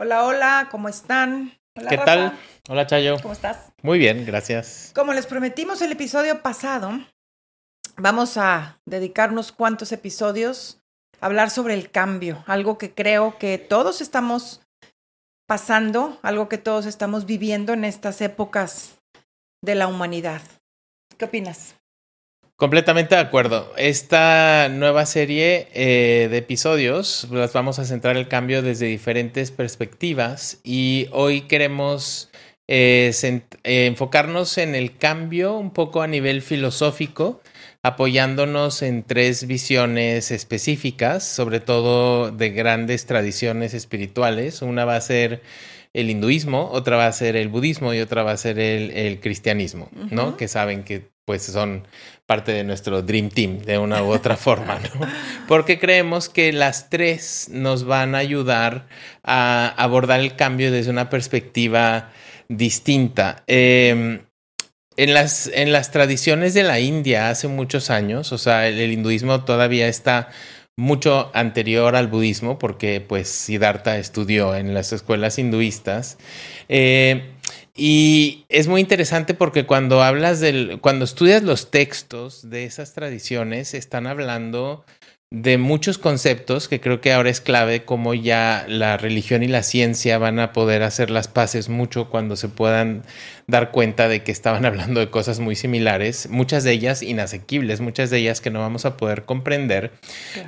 Hola, hola, ¿cómo están? ¿Qué tal? Hola, Chayo. ¿Cómo estás? Muy bien, gracias. Como les prometimos el episodio pasado, vamos a dedicar unos cuantos episodios a hablar sobre el cambio, algo que creo que todos estamos pasando, algo que todos estamos viviendo en estas épocas de la humanidad. ¿Qué opinas? Completamente de acuerdo. Esta nueva serie eh, de episodios las vamos a centrar el cambio desde diferentes perspectivas y hoy queremos eh, eh, enfocarnos en el cambio un poco a nivel filosófico, apoyándonos en tres visiones específicas, sobre todo de grandes tradiciones espirituales. Una va a ser el hinduismo, otra va a ser el budismo y otra va a ser el, cristianismo, ¿no? Que saben que pues son parte de nuestro Dream Team de una u otra forma, ¿no? Porque creemos que las tres nos van a ayudar a abordar el cambio desde una perspectiva distinta. Em, en, las, en las tradiciones de la India hace muchos años, o sea, el, hinduismo todavía está mucho anterior al budismo, porque pues Siddhartha estudió en las escuelas hinduistas. Eh, y es muy interesante porque cuando hablas del, cuando estudias los textos de esas tradiciones, están hablando de muchos conceptos que creo que ahora es clave, como ya la religión y la ciencia van a poder hacer las paces mucho cuando se puedan dar cuenta de que estaban hablando de cosas muy similares, muchas de ellas inasequibles, muchas de ellas que no vamos a poder comprender.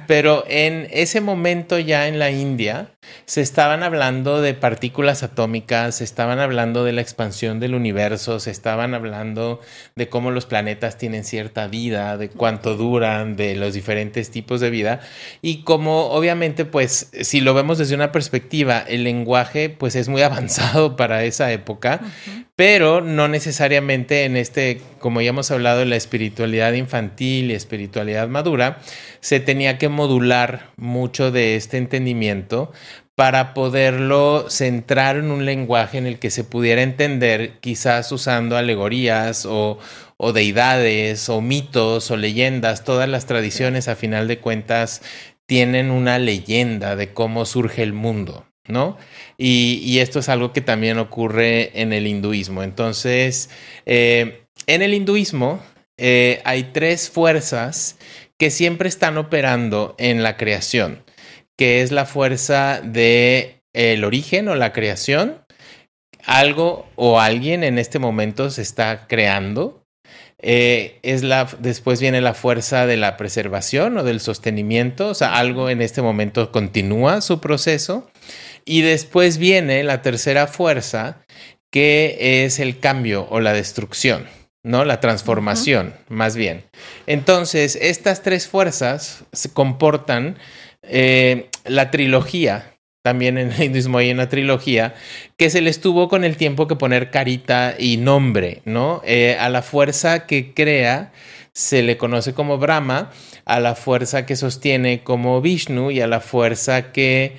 Pero en ese momento ya en la India se estaban hablando de partículas atómicas, se estaban hablando de la expansión del universo, se estaban hablando de cómo los planetas tienen cierta vida, de cuánto duran, de los diferentes tipos de vida. Y como obviamente pues si lo vemos desde una perspectiva el lenguaje pues es muy avanzado para esa época pero no necesariamente en este como ya hemos hablado la espiritualidad infantil y espiritualidad madura se tenía que modular mucho de este entendimiento para poderlo centrar en un lenguaje en el que se pudiera entender, quizás usando alegorías o, o deidades o mitos o leyendas, todas las tradiciones a final de cuentas tienen una leyenda de cómo surge el mundo, ¿no? Y, esto es algo que también ocurre en el hinduismo. Entonces, eh, en el hinduismo eh, hay tres fuerzas que siempre están operando en la creación, que es la fuerza de el origen o la creación, algo o alguien en este momento se está creando, eh, es la, después viene la fuerza de la preservación o del sostenimiento, o sea, algo en este momento continúa su proceso. Y después viene la tercera fuerza, que es el cambio o la destrucción, ¿no? La transformación, más bien. Entonces, estas tres fuerzas se comportan eh, la trilogía también en el hinduismo hay una trilogía, que se les tuvo con el tiempo que poner carita y nombre, ¿no? Eh, a la fuerza que crea se le conoce como Brahma, a la fuerza que sostiene como Vishnu y a la fuerza que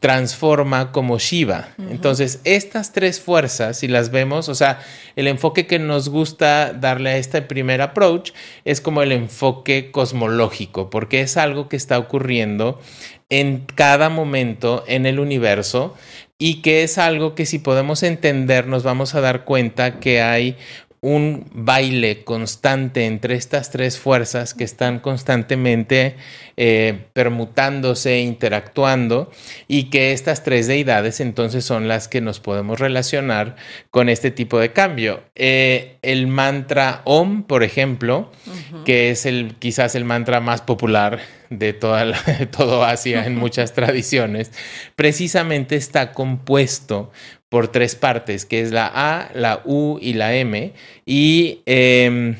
transforma como Shiva. Entonces, estas tres fuerzas, si las vemos, o sea, el enfoque que nos gusta darle a este primer approach es como el enfoque cosmológico, porque es algo que está ocurriendo en cada momento en el universo y que es algo que si podemos entender nos vamos a dar cuenta que hay un baile constante entre estas tres fuerzas que están constantemente eh, permutándose, interactuando y que estas tres deidades entonces son las que nos podemos relacionar con este tipo de cambio. Eh, el mantra Om, por ejemplo, que es el quizás el mantra más popular de toda la, de todo Asia en muchas tradiciones, precisamente está compuesto por tres partes, que es la A, la U y la M. Y em,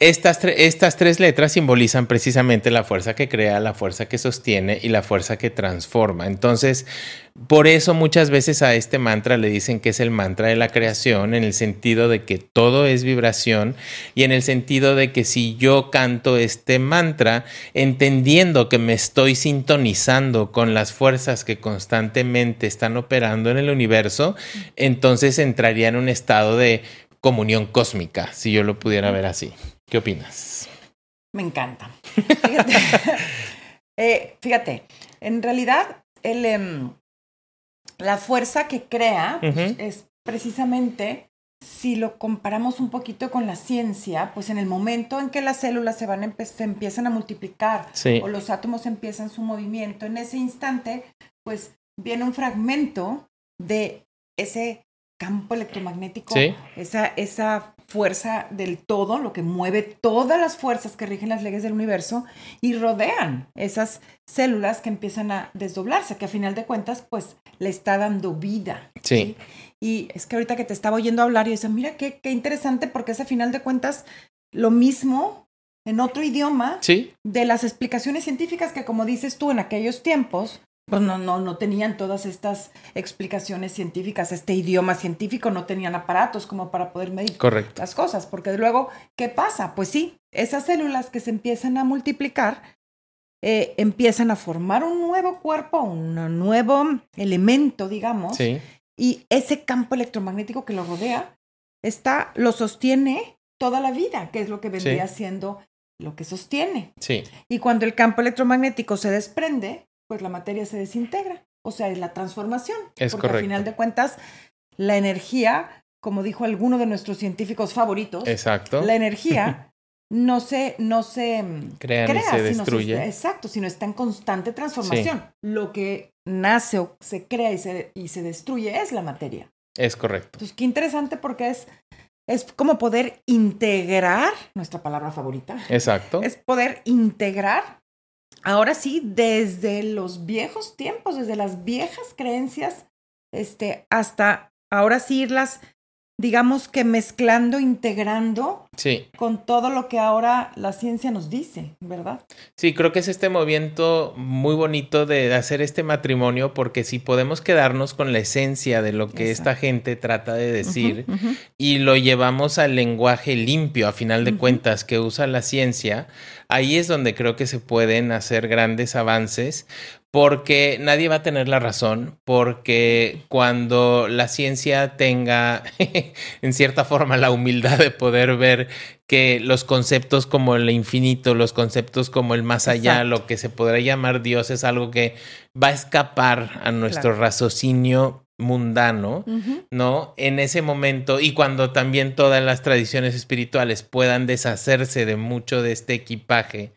estas, estas, tres letras simbolizan precisamente la fuerza que crea, la fuerza que sostiene y la fuerza que transforma. Entonces, por eso muchas veces a este mantra le dicen que es el mantra de la creación, en el sentido de que todo es vibración y en el sentido de que si yo canto este mantra, entendiendo que me estoy sintonizando con las fuerzas que constantemente están operando en el universo, entonces entraría en un estado de comunión cósmica, si yo lo pudiera ver así. ¿Qué opinas? Me encanta. Fíjate, eh, fíjate en realidad el, em, la fuerza que crea pues, es precisamente si lo comparamos un poquito con la ciencia, pues en el momento en que las células se van se empiezan a multiplicar Sí. o los átomos empiezan su movimiento, en ese instante, pues viene un fragmento de ese campo electromagnético, Sí. esa, esa fuerza del todo, lo que mueve todas las fuerzas que rigen las leyes del universo y rodean esas células que empiezan a desdoblarse, que a final de cuentas, pues le está dando vida. Sí. Y es que ahorita que te estaba oyendo hablar y dices, mira qué, qué interesante porque es a final de cuentas lo mismo en otro idioma Sí, de las explicaciones científicas que como dices tú en aquellos tiempos, pues no, no, no tenían todas estas explicaciones científicas, este idioma científico, no tenían aparatos como para poder medir correcto. las cosas, porque luego, ¿qué pasa? Pues sí, esas células que se empiezan a multiplicar, eh, empiezan a formar un nuevo cuerpo, un nuevo elemento, digamos, Sí, y ese campo electromagnético que lo rodea está, lo sostiene toda la vida, que es lo que vendría siendo lo que sostiene. sí, Y cuando el campo electromagnético se desprende, pues la materia se desintegra. O sea, es la transformación. Es porque correcto. al final de cuentas, la energía, como dijo alguno de nuestros científicos favoritos, exacto. la energía no se, no se Crea ni se sino destruye. exacto, sino está en constante transformación. Lo que nace o se crea y se, y se destruye es la materia. Es correcto. Entonces, qué interesante porque es, es como poder integrar, nuestra palabra favorita, Exacto. es poder integrar, ahora sí, desde los viejos tiempos, desde las viejas creencias, este, hasta ahora sí irlas, digamos que mezclando, integrando Sí. con todo lo que ahora la ciencia nos dice, ¿verdad? Sí, creo que es este movimiento muy bonito de hacer este matrimonio porque si podemos quedarnos con la esencia de lo que esta gente trata de decir y lo llevamos al lenguaje limpio, a final de cuentas, que usa la ciencia, ahí es donde creo que se pueden hacer grandes avances porque nadie va a tener la razón, porque cuando la ciencia tenga en cierta forma la humildad de poder ver que los conceptos como el infinito, los conceptos como el más allá, Exacto. lo que se podrá llamar Dios es algo que va a escapar a nuestro Claro. raciocinio mundano. ¿no? En ese momento y cuando también todas las tradiciones espirituales puedan deshacerse de mucho de este equipaje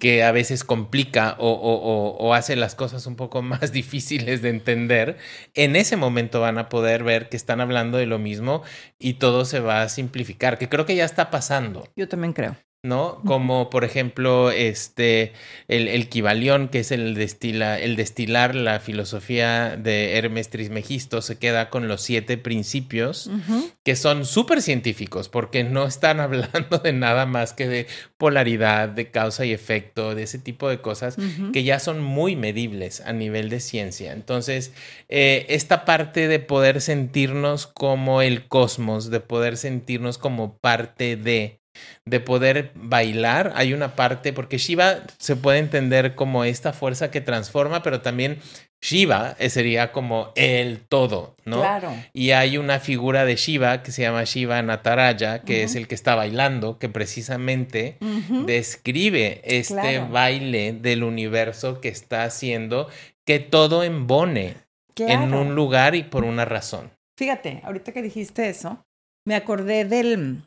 que a veces complica o, o- o- o hace las cosas un poco más difíciles de entender, en ese momento van a poder ver que están hablando de lo mismo y todo se va a simplificar, que creo que ya está pasando. Yo también creo. ¿No? Como por ejemplo, este, el, el Kibalión, que es el, destila, el destilar la filosofía de Hermes Trismegisto, se queda con los siete principios, que son súper científicos, porque no están hablando de nada más que de polaridad, de causa y efecto, de ese tipo de cosas que ya son muy medibles a nivel de ciencia. Entonces, eh, esta parte de poder sentirnos como el cosmos, de poder sentirnos como parte de, de poder bailar, hay una parte, porque Shiva se puede entender como esta fuerza que transforma, pero también Shiva eh, sería como el todo, ¿no? Claro. Y hay una figura de Shiva que se llama Shiva Nataraya, que es el que está bailando, que precisamente describe este Claro. baile del universo que está haciendo que todo embone en un lugar y por una razón. Fíjate, ahorita que dijiste eso, me acordé del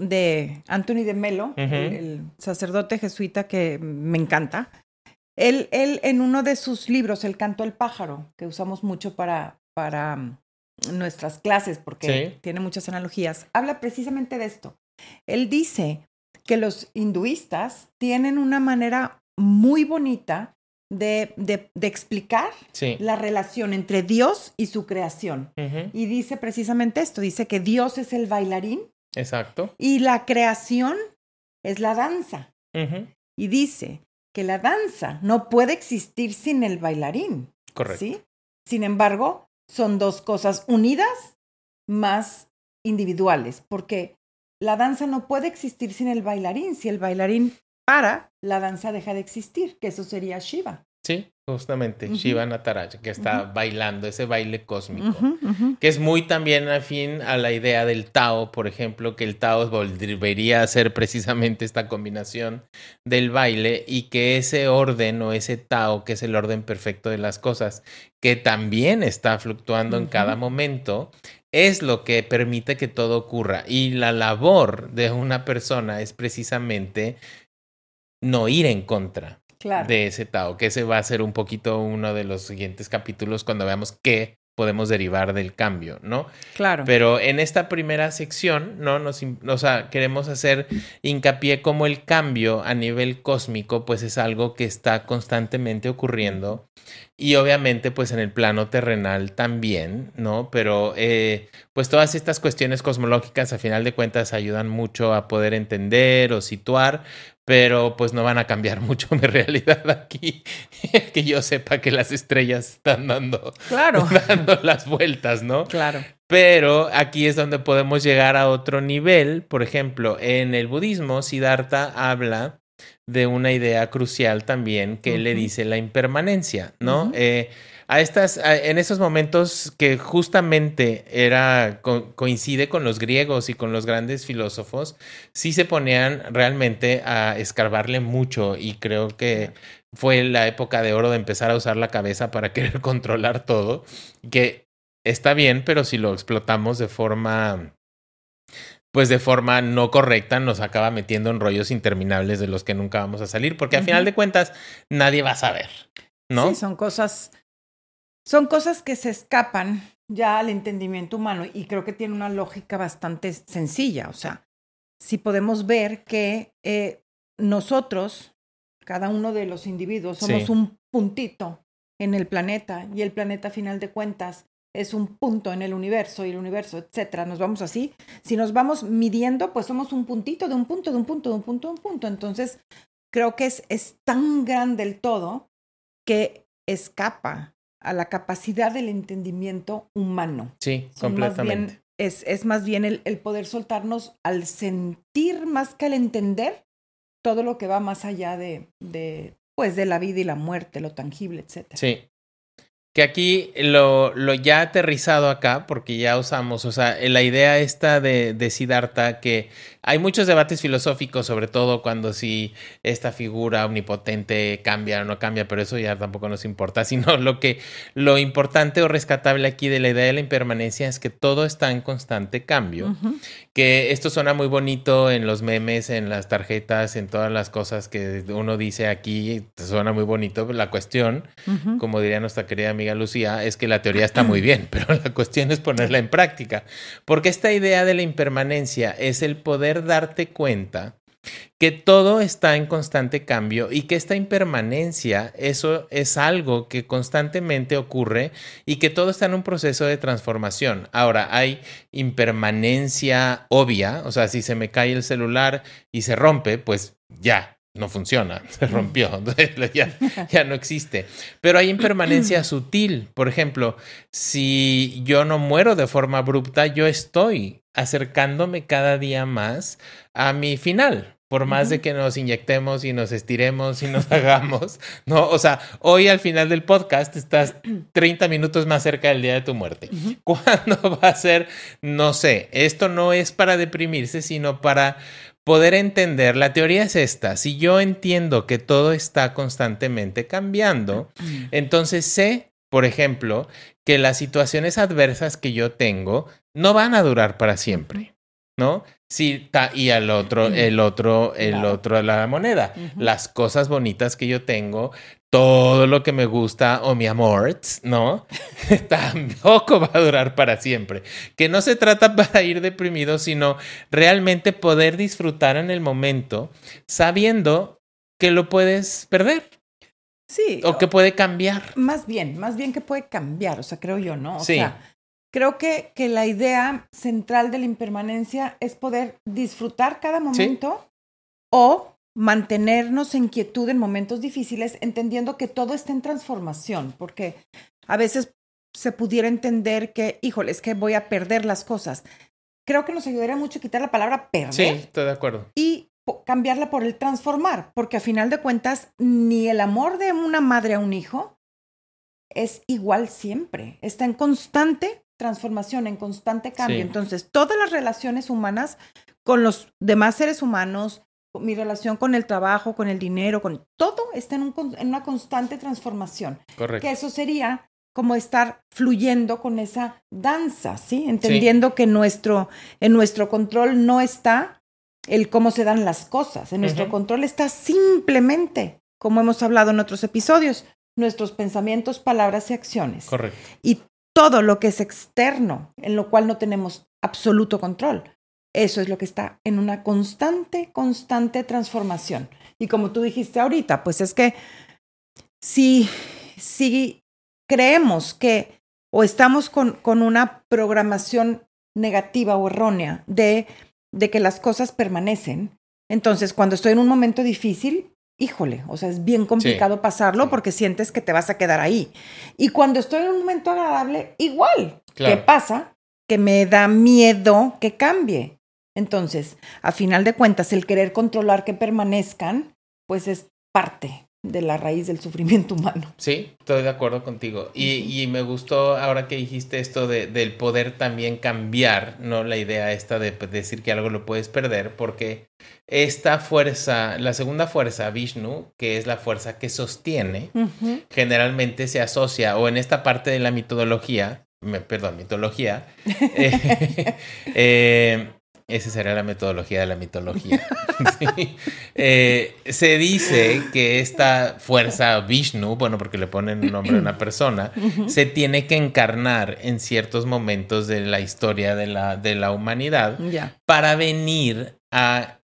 de Anthony de Melo, el, sacerdote jesuita que me encanta. Él, él en uno de sus libros, El canto del pájaro, que usamos mucho para, para mm, nuestras clases, porque Sí. tiene muchas analogías, habla precisamente de esto. Él dice que los hinduistas tienen una manera muy bonita de, de, de explicar Sí. la relación entre Dios y su creación. Y dice precisamente esto, dice que Dios es el bailarín Exacto. y la creación es la danza. Y dice que la danza no puede existir sin el bailarín. Correcto. ¿sí? Sin embargo, son dos cosas unidas más individuales, porque la danza no puede existir sin el bailarín. Si el bailarín para, la danza deja de existir, que eso sería Shiva. Sí. Justamente, Shiva Nataraja, que está bailando ese baile cósmico, que es muy también afín a la idea del Tao, por ejemplo, que el Tao volvería a ser precisamente esta combinación del baile y que ese orden o ese Tao, que es el orden perfecto de las cosas, que también está fluctuando en cada momento, es lo que permite que todo ocurra. Y la labor de una persona es precisamente no ir en contra de ese Tao, que ese va a ser un poquito uno de los siguientes capítulos cuando veamos qué podemos derivar del cambio, ¿no? Claro. Pero en esta primera sección, ¿no? Nos, o sea, queremos hacer hincapié como el cambio a nivel cósmico, pues es algo que está constantemente ocurriendo y obviamente pues en el plano terrenal también, ¿no? Pero eh, pues todas estas cuestiones cosmológicas a final de cuentas ayudan mucho a poder entender o situar, pero pues no van a cambiar mucho mi realidad aquí. que yo sepa que las estrellas están dando, claro. dando las vueltas, ¿no? Claro. Pero aquí es donde podemos llegar a otro nivel. Por ejemplo, en el budismo, Siddhartha habla de una idea crucial también que le dice la impermanencia, ¿no? eh, a estas, en esos momentos que justamente era, coincide con los griegos y con los grandes filósofos, sí se ponían realmente a escarbarle mucho y creo que fue la época de oro de empezar a usar la cabeza para querer controlar todo, que está bien, pero si lo explotamos de forma pues de forma no correcta nos acaba metiendo en rollos interminables de los que nunca vamos a salir, porque al final de cuentas nadie va a saber, ¿no? Sí, son cosas son cosas que se escapan ya al entendimiento humano y creo que tiene una lógica bastante sencilla. O sea, si podemos ver que eh, nosotros, cada uno de los individuos, somos un puntito en el planeta y el planeta a final de cuentas es un punto en el universo y el universo, etcétera. Nos vamos así. Si nos vamos midiendo, pues somos un puntito de un punto, de un punto, de un punto, de un punto. Entonces, creo que es, es tan grande el todo que escapa a la capacidad del entendimiento humano. Sí, completamente. es, es, más bien el, el, poder soltarnos al sentir más que al entender todo lo que va más allá de, de, pues, de la vida y la muerte, lo tangible, etc. Sí, que aquí lo, lo, ya aterrizado acá, porque ya usamos, o sea, la idea esta de, de Siddhartha, que hay muchos debates filosóficos, sobre todo cuando si esta figura omnipotente cambia o no cambia, pero eso ya tampoco nos importa, sino lo que lo importante o rescatable aquí de la idea de la impermanencia es que todo está en constante cambio, que esto suena muy bonito en los memes, en las tarjetas, en todas las cosas que uno dice aquí, suena muy bonito, la cuestión, como diría nuestra querida amiga Lucía, es que la teoría está muy bien, pero la cuestión es ponerla en práctica, porque esta idea de la impermanencia es el poder darte cuenta que todo está en constante cambio y que esta impermanencia, eso es algo que constantemente ocurre y que todo está en un proceso de transformación. Ahora, hay impermanencia obvia, o sea, si se me cae el celular y se rompe, pues ya, no funciona, se rompió, ya, ya, no existe. Pero hay impermanencia sutil. Por ejemplo, si yo no muero de forma abrupta, yo estoy acercándome cada día más a mi final. Por más de que nos inyectemos y nos estiremos y nos hagamos, ¿no? O sea, hoy al final del podcast estás 30 minutos más cerca del día de tu muerte. ¿Cuándo va a ser? No sé. Esto no es para deprimirse, sino para poder entender. La teoría es esta. Si yo entiendo que todo está constantemente cambiando, entonces sé, por ejemplo, que las situaciones adversas que yo tengo no van a durar para siempre, ¿no? Sí, y al otro, el otro, el otro de la moneda. Las cosas bonitas que yo tengo, todo lo que me gusta o mi amor, ¿no? Tampoco va a durar para siempre. Que no se trata para ir deprimido, sino realmente poder disfrutar en el momento sabiendo que lo puedes perder. Sí. O que puede cambiar. Más bien, más bien que puede cambiar, o sea, creo yo, ¿no? O sí. sea, creo que, que la idea central de la impermanencia es poder disfrutar cada momento o mantenernos en quietud en momentos difíciles, entendiendo que todo está en transformación, porque a veces se pudiera entender que, híjole, es que voy a perder las cosas. Creo que nos ayudaría mucho quitar la palabra perder. Sí, estoy de acuerdo. Y cambiarla por el transformar, porque a final de cuentas, ni el amor de una madre a un hijo, es igual siempre, está en constante transformación, en constante cambio. Sí. Entonces, todas las relaciones humanas con los demás seres humanos, mi relación con el trabajo, con el dinero, con todo está en, un con- en una constante transformación. Correcto. Que eso sería como estar fluyendo con esa danza, ¿sí? Entendiendo que nuestro, en nuestro control no está el cómo se dan las cosas. En nuestro control está simplemente, como hemos hablado en otros episodios, nuestros pensamientos, palabras y acciones. Correcto. Y todo lo que es externo, en lo cual no tenemos absoluto control. Eso es lo que está en una constante, constante transformación. Y como tú dijiste ahorita, pues es que si, si creemos que o estamos con, con una programación negativa o errónea de, de que las cosas permanecen, entonces cuando estoy en un momento difícil, híjole, o sea, es bien complicado pasarlo porque sientes que te vas a quedar ahí. Y cuando estoy en un momento agradable, igual. ¿Qué Claro. pasa? Que me da miedo que cambie. Entonces, a final de cuentas, el querer controlar que permanezcan, pues es parte de la raíz del sufrimiento humano. Sí, estoy de acuerdo contigo. Y, y me gustó ahora que dijiste esto de, del poder también cambiar, ¿no? La idea esta de decir que algo lo puedes perder, porque esta fuerza, la segunda fuerza, Vishnu, que es la fuerza que sostiene, generalmente se asocia, o en esta parte de la mitología, me- perdón, mitología, eh, eh, esa será la metodología de la mitología. Sí. Eh, se dice que esta fuerza Vishnu, bueno, porque le ponen un nombre a una persona, se tiene que encarnar en ciertos momentos de la historia de la, de la humanidad para venir a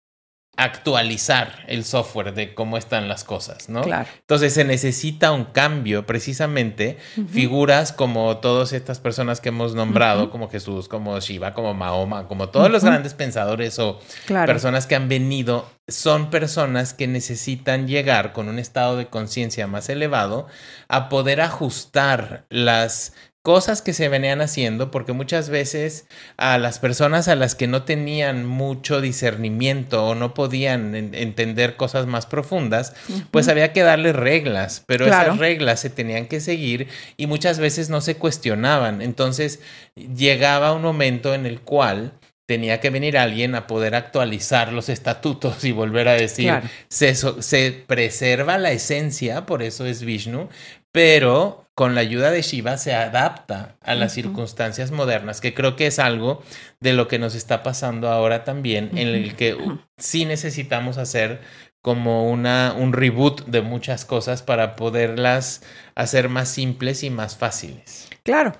actualizar el software de cómo están las cosas, ¿no? Claro. Entonces se necesita un cambio, precisamente, figuras como todas estas personas que hemos nombrado, como Jesús, como Shiva, como Mahoma, como todos los grandes pensadores o Claro. personas que han venido, son personas que necesitan llegar con un estado de conciencia más elevado a poder ajustar las cosas que se venían haciendo, porque muchas veces a las personas a las que no tenían mucho discernimiento o no podían en- entender cosas más profundas, pues había que darle reglas, pero Claro. esas reglas se tenían que seguir y muchas veces no se cuestionaban. Entonces llegaba un momento en el cual tenía que venir alguien a poder actualizar los estatutos y volver a decir, Claro. se, so- se preserva la esencia, por eso es Vishnu, pero con la ayuda de Shiva se adapta a las circunstancias modernas, que creo que es algo de lo que nos está pasando ahora también, en el que sí necesitamos hacer como una, un reboot de muchas cosas para poderlas hacer más simples y más fáciles. Claro,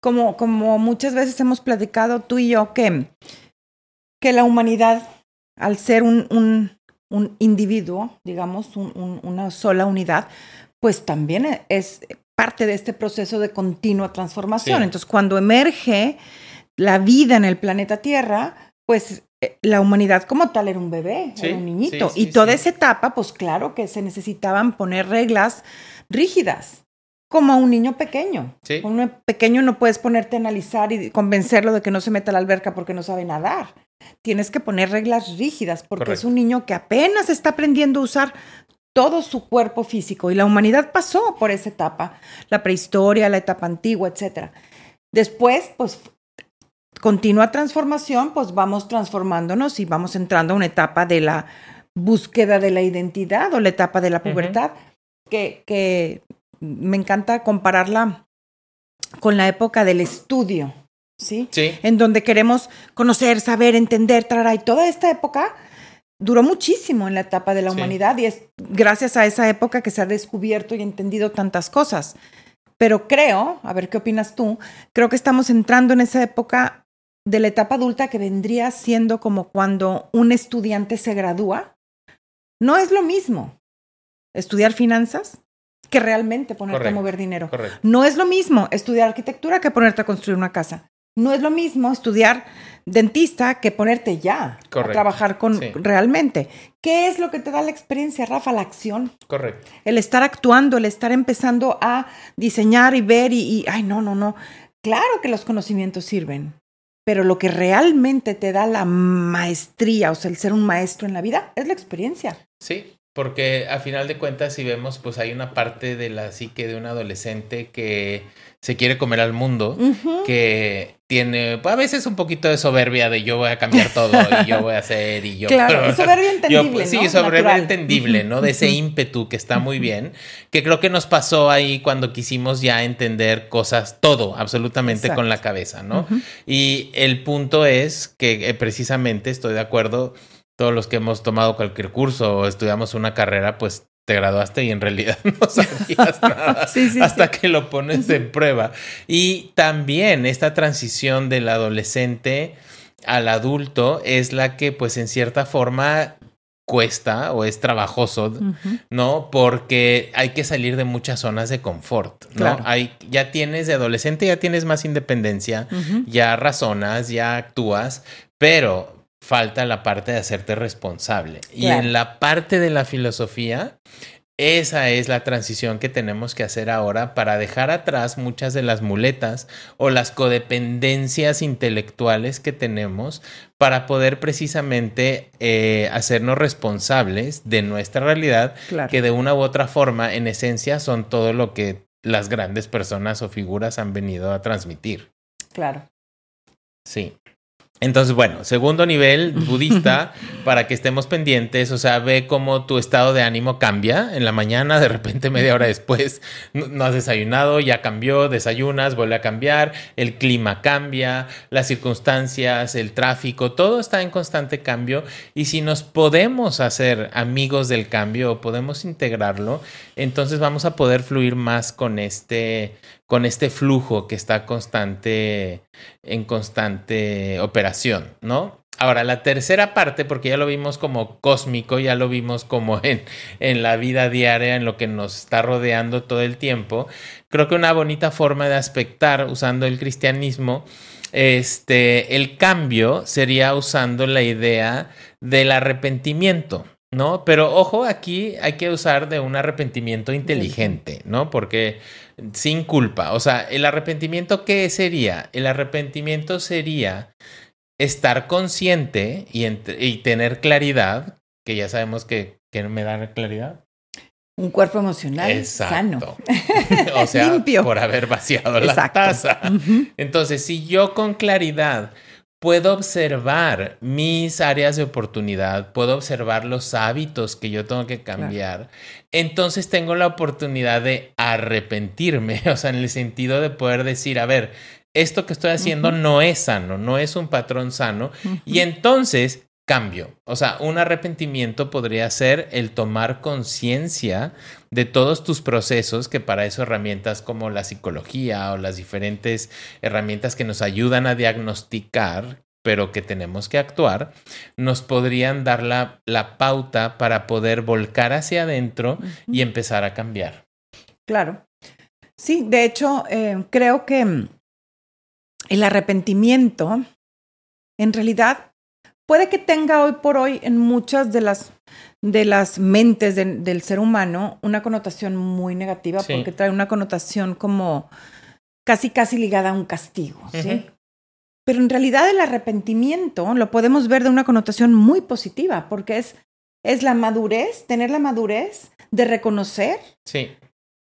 como, como muchas veces hemos platicado tú y yo que, que la humanidad, al ser un, un, un individuo, digamos, un- un- una sola unidad, pues también es parte de este proceso de continua transformación. Sí. Entonces, cuando emerge la vida en el planeta Tierra, pues eh, la humanidad como tal era un bebé, Sí, era un niñito. sí, y toda esa etapa, pues claro que se necesitaban poner reglas rígidas, como a un niño pequeño. Un pequeño no puedes ponerte a analizar y convencerlo de que no se meta a la alberca porque no sabe nadar. Tienes que poner reglas rígidas porque es un niño que apenas está aprendiendo a usar todo su cuerpo físico y la humanidad pasó por esa etapa, la prehistoria, la etapa antigua, etcétera. Después, pues continua transformación, pues vamos transformándonos y vamos entrando a una etapa de la búsqueda de la identidad o la etapa de la pubertad, que, que me encanta compararla con la época del estudio, ¿sí? Sí, En donde queremos conocer, saber, entender, trara, y toda esta época duró muchísimo en la etapa de la Sí. humanidad y es gracias a esa época que se ha descubierto y entendido tantas cosas. Pero creo, a ver qué opinas tú, creo que estamos entrando en esa época de la etapa adulta que vendría siendo como cuando un estudiante se gradúa. No es lo mismo estudiar finanzas que realmente ponerte Correcto. a mover dinero. correcto. No es lo mismo estudiar arquitectura que ponerte a construir una casa. No es lo mismo estudiar dentista que ponerte ya a Correcto. trabajar con Sí. realmente. ¿Qué es lo que te da la experiencia, Rafa? La acción. Correcto. El estar actuando, el estar empezando a diseñar y ver y, y, ay, no, no, no. Claro que los conocimientos sirven, pero lo que realmente te da la maestría, o sea, el ser un maestro en la vida, es la experiencia. Sí, porque a final de cuentas, si vemos, pues hay una parte de la psique de un adolescente que se quiere comer al mundo, que tiene pues, a veces un poquito de soberbia de yo voy a cambiar todo y yo voy a hacer y yo... Claro, soberbia entendible, Sí, soberbia entendible, ¿no? De ese ímpetu que está muy bien, que creo que nos pasó ahí cuando quisimos ya entender cosas, todo, absolutamente con la cabeza, ¿no? Y el punto es que eh, precisamente estoy de acuerdo, todos los que hemos tomado cualquier curso o estudiamos una carrera, pues te graduaste y en realidad no sabías nada hasta que lo pones en prueba. Y también esta transición del adolescente al adulto es la que pues en cierta forma cuesta o es trabajoso, ¿no? Porque hay que salir de muchas zonas de confort, ¿no? Hay, ya tienes de adolescente, ya tienes más independencia, ya razonas, ya actúas, pero falta la parte de hacerte responsable. Y en la parte de la filosofía, esa es la transición que tenemos que hacer ahora para dejar atrás muchas de las muletas o las codependencias intelectuales que tenemos para poder precisamente eh, hacernos responsables de nuestra realidad, que de una u otra forma, en esencia, son todo lo que las grandes personas o figuras han venido a transmitir. Claro. Sí. Entonces, bueno, segundo nivel budista, para que estemos pendientes, o sea, ve cómo tu estado de ánimo cambia en la mañana, de repente media hora después no, has desayunado, ya cambió, desayunas, vuelve a cambiar, el clima cambia, las circunstancias, el tráfico, todo está en constante cambio y si nos podemos hacer amigos del cambio o podemos integrarlo, entonces vamos a poder fluir más con este con este flujo que está constante, en constante operación, ¿no? Ahora, la tercera parte, porque ya lo vimos como cósmico, ya lo vimos como en, en la vida diaria, en lo que nos está rodeando todo el tiempo, creo que una bonita forma de aspectar usando el cristianismo, este, el cambio sería usando la idea del arrepentimiento. ¿No? Pero ojo, aquí hay que usar de un arrepentimiento inteligente, ¿no? Porque sin culpa, o sea, el arrepentimiento, ¿qué sería? El arrepentimiento sería estar consciente y, y tener claridad, que ya sabemos que, que me da claridad. Un cuerpo emocional sano. o sea, por haber vaciado la taza. Entonces, si yo con claridad puedo observar mis áreas de oportunidad, puedo observar los hábitos que yo tengo que cambiar, entonces tengo la oportunidad de arrepentirme, o sea, en el sentido de poder decir, a ver, esto que estoy haciendo no es sano, no es un patrón sano, y entonces cambio. O sea, un arrepentimiento podría ser el tomar conciencia de todos tus procesos, que para eso herramientas como la psicología o las diferentes herramientas que nos ayudan a diagnosticar, pero que tenemos que actuar, nos podrían dar la, la pauta para poder volcar hacia adentro y empezar a cambiar. Claro. Sí, de hecho, eh, creo que el arrepentimiento en realidad puede que tenga hoy por hoy en muchas de las, de las mentes del ser humano una connotación muy negativa porque trae una connotación como casi, casi ligada a un castigo, ¿sí? Pero en realidad el arrepentimiento lo podemos ver de una connotación muy positiva porque es, es la madurez, tener la madurez de reconocer sí.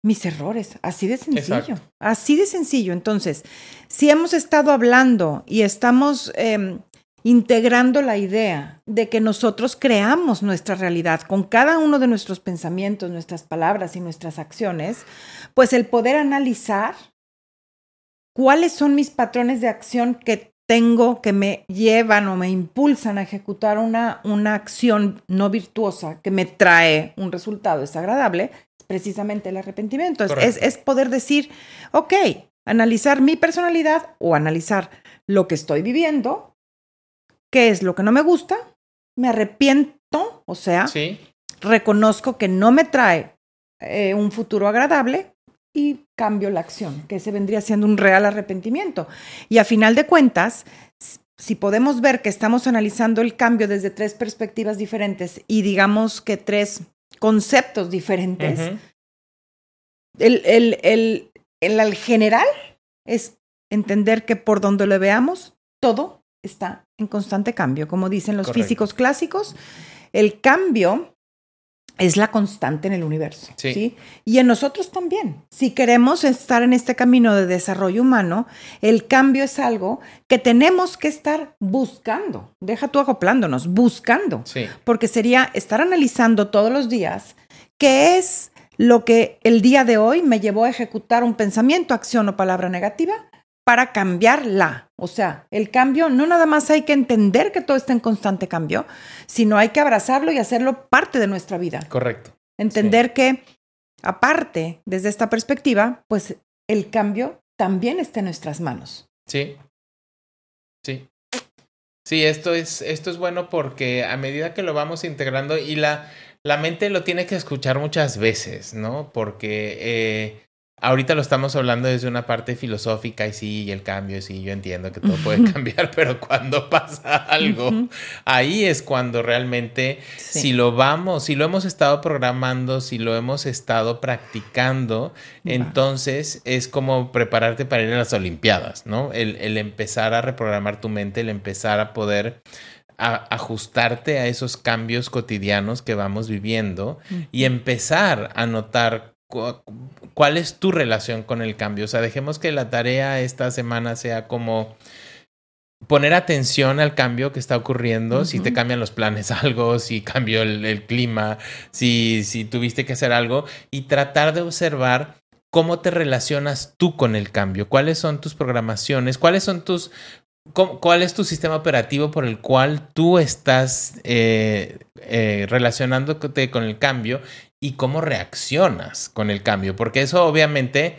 mis errores, así de sencillo, así de sencillo. Entonces, si hemos estado hablando y estamos... Em, integrando la idea de que nosotros creamos nuestra realidad con cada uno de nuestros pensamientos, nuestras palabras y nuestras acciones, pues el poder analizar cuáles son mis patrones de acción que tengo que me llevan o me impulsan a ejecutar una, una acción no virtuosa que me trae un resultado desagradable, precisamente el arrepentimiento. Es, es poder decir, ok, analizar mi personalidad o analizar lo que estoy viviendo qué es lo que no me gusta, me arrepiento, o sea, reconozco que no me trae eh, un futuro agradable y cambio la acción, que se vendría siendo un real arrepentimiento. Y a final de cuentas, si podemos ver que estamos analizando el cambio desde tres perspectivas diferentes y digamos que tres conceptos diferentes, el, el, el, el, general es entender que por donde lo veamos, todo está en constante cambio. Como dicen los físicos clásicos, el cambio es la constante en el universo. Sí. Y en nosotros también. Si queremos estar en este camino de desarrollo humano, el cambio es algo que tenemos que estar buscando. Deja tú acoplándonos, buscando. Sí. Porque sería estar analizando todos los días qué es lo que el día de hoy me llevó a ejecutar un pensamiento, acción o palabra negativa para cambiarla. O sea, el cambio no nada más hay que entender que todo está en constante cambio, sino hay que abrazarlo y hacerlo parte de nuestra vida. Correcto. Entender que, aparte, desde esta perspectiva, pues el cambio también está en nuestras manos. Sí. Sí. Sí, esto es, esto es bueno porque a medida que lo vamos integrando y la, la mente lo tiene que escuchar muchas veces, ¿no? Porque eh, ahorita lo estamos hablando desde una parte filosófica y sí, y el cambio, sí, yo entiendo que todo puede cambiar, pero cuando pasa algo, ahí es cuando realmente, si lo vamos, si lo hemos estado programando, si lo hemos estado practicando, entonces es como prepararte para ir a las Olimpiadas, ¿no? El, el empezar a reprogramar tu mente, el empezar a poder ajustarte a esos cambios cotidianos que vamos viviendo y empezar a notar cuál es tu relación con el cambio. O sea, dejemos que la tarea esta semana sea como poner atención al cambio que está ocurriendo, si te cambian los planes algo, si cambió el, clima, si, si tuviste que hacer algo y tratar de observar cómo te relacionas tú con el cambio, cuáles son tus programaciones, cuáles son tus ¿Cuál es tu sistema operativo por el cual tú estás eh, eh, relacionándote con el cambio y cómo reaccionas con el cambio? Porque eso obviamente,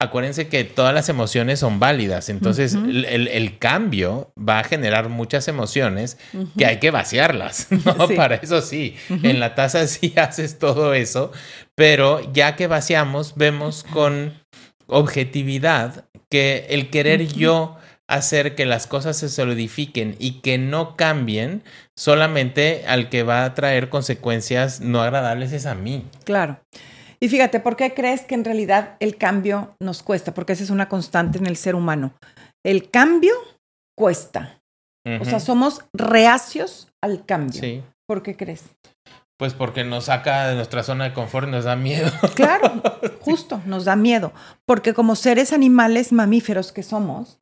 acuérdense que todas las emociones son válidas, entonces el, cambio va a generar muchas emociones que hay que vaciarlas, ¿no? Para eso sí, en la taza sí haces todo eso, pero ya que vaciamos, vemos con objetividad que el querer yo hacer que las cosas se solidifiquen y que no cambien, solamente al que va a traer consecuencias no agradables es a mí. Claro. Y fíjate, ¿por qué crees que en realidad el cambio nos cuesta? Porque esa es una constante en el ser humano. El cambio cuesta. O sea, somos reacios al cambio. Sí. ¿Por qué crees? Pues porque nos saca de nuestra zona de confort y nos da miedo. Claro, justo, nos da miedo. Porque como seres animales mamíferos que somos,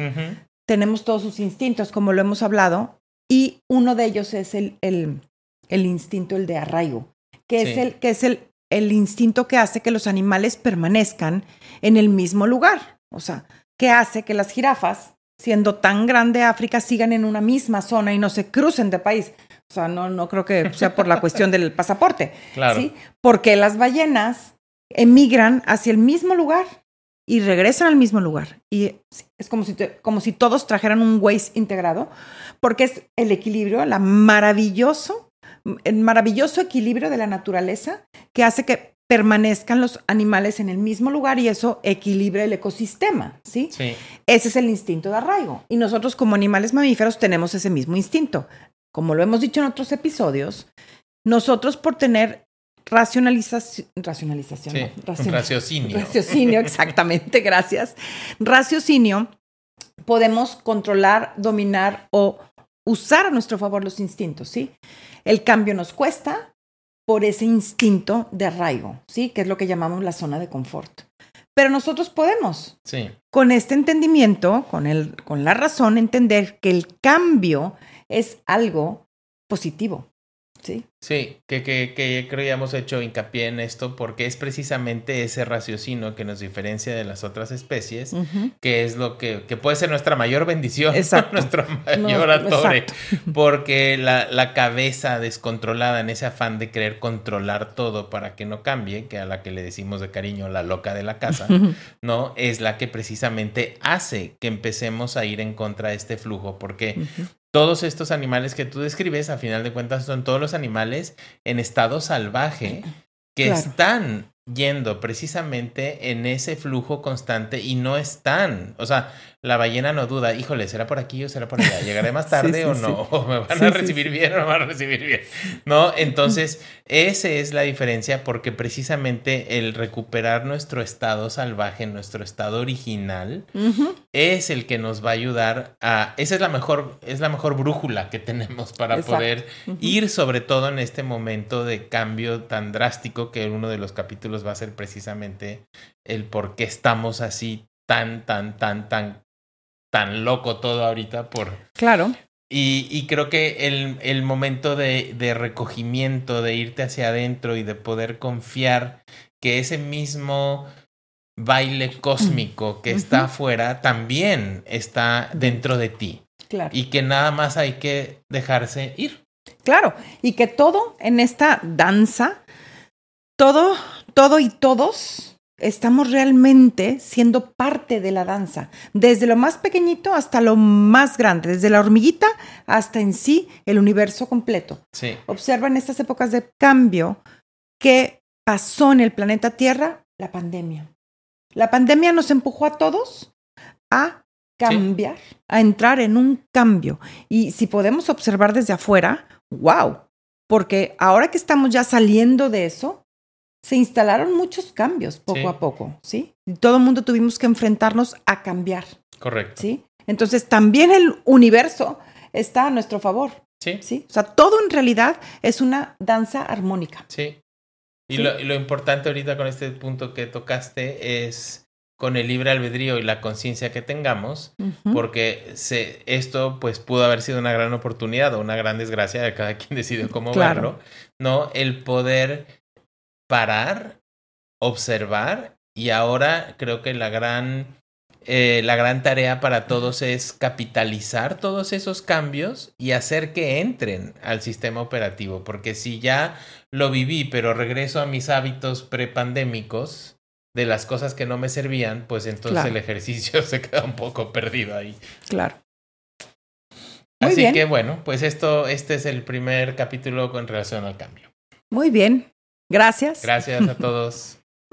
tenemos todos sus instintos, como lo hemos hablado, y uno de ellos es el, el, el instinto, el de arraigo, que es, el, que es el, el instinto que hace que los animales permanezcan en el mismo lugar. O sea, que hace que las jirafas, siendo tan grande África, sigan en una misma zona y no se crucen de país. O sea, no, no creo que sea por la cuestión del pasaporte. Claro. ¿sí? Porque las ballenas emigran hacia el mismo lugar y regresan al mismo lugar. Y es como si, como si todos trajeran un Waze integrado, porque es el equilibrio, la maravilloso, el maravilloso equilibrio de la naturaleza que hace que permanezcan los animales en el mismo lugar y eso equilibra el ecosistema, ¿sí? ¿sí? Ese es el instinto de arraigo. Y nosotros como animales mamíferos tenemos ese mismo instinto. Como lo hemos dicho en otros episodios, nosotros por tener racionalización, racionalización, raciocinio. Raciocinio, exactamente, gracias. Raciocinio, podemos controlar, dominar o usar a nuestro favor los instintos, ¿sí? El cambio nos cuesta por ese instinto de arraigo, ¿sí? Que es lo que llamamos la zona de confort. Pero nosotros podemos, sí. con este entendimiento, con, el, con la razón, entender que el cambio es algo positivo, Sí. Sí, que, que, que creo ya hemos hecho hincapié en esto porque es precisamente ese raciocinio que nos diferencia de las otras especies, que es lo que, que, puede ser nuestra mayor bendición, nuestro mayor atore, porque la, la, cabeza descontrolada en ese afán de querer controlar todo para que no cambie, que a la que le decimos de cariño la loca de la casa, ¿no? Es la que precisamente hace que empecemos a ir en contra de este flujo, porque todos estos animales que tú describes, a final de cuentas, son todos los animales en estado salvaje que están yendo precisamente en ese flujo constante y no están, o sea, la ballena no duda, híjole, ¿será por aquí o será por allá? ¿Llegaré más tarde o no? ¿O me van a recibir bien o no me van a recibir bien? ¿No? Entonces, esa es la diferencia porque precisamente el recuperar nuestro estado salvaje, nuestro estado original, es el que nos va a ayudar a... Esa es la mejor, es la mejor brújula que tenemos para poder ir sobre todo en este momento de cambio tan drástico que uno de los capítulos va a ser precisamente el por qué estamos así tan, tan, tan, tan tan loco todo ahorita por... Claro. Y, y creo que el, el momento de, de, recogimiento, de irte hacia adentro y de poder confiar que ese mismo baile cósmico que está afuera también está dentro de ti. Claro. Y que nada más hay que dejarse ir. Claro, y que todo en esta danza, todo, todo y todos estamos realmente siendo parte de la danza, desde lo más pequeñito hasta lo más grande, desde la hormiguita hasta en sí el universo completo. Sí. Observa en estas épocas de cambio que pasó en el planeta Tierra la pandemia. La pandemia nos empujó a todos a cambiar, sí. a entrar en un cambio. Y si podemos observar desde afuera, wow, porque ahora que estamos ya saliendo de eso, se instalaron muchos cambios poco Sí. a poco, ¿sí? Todo el mundo tuvimos que enfrentarnos a cambiar, Correcto. ¿sí? Entonces también el universo está a nuestro favor, Sí. ¿sí? O sea, todo en realidad es una danza armónica. Sí. Y, Sí. Lo, y lo importante ahorita con este punto que tocaste es con el libre albedrío y la conciencia que tengamos, porque se, esto pues pudo haber sido una gran oportunidad o una gran desgracia de cada quien decidió cómo Claro. verlo, ¿no? El poder parar, observar y ahora creo que la gran, eh, la gran tarea para todos es capitalizar todos esos cambios y hacer que entren al sistema operativo, porque si ya lo viví, pero regreso a mis hábitos prepandémicos de las cosas que no me servían, pues entonces Claro. el ejercicio se queda un poco perdido ahí. Claro. Muy Así bien. que bueno, pues esto, este es el primer capítulo con relación al cambio. Muy bien. Gracias. Gracias a todos.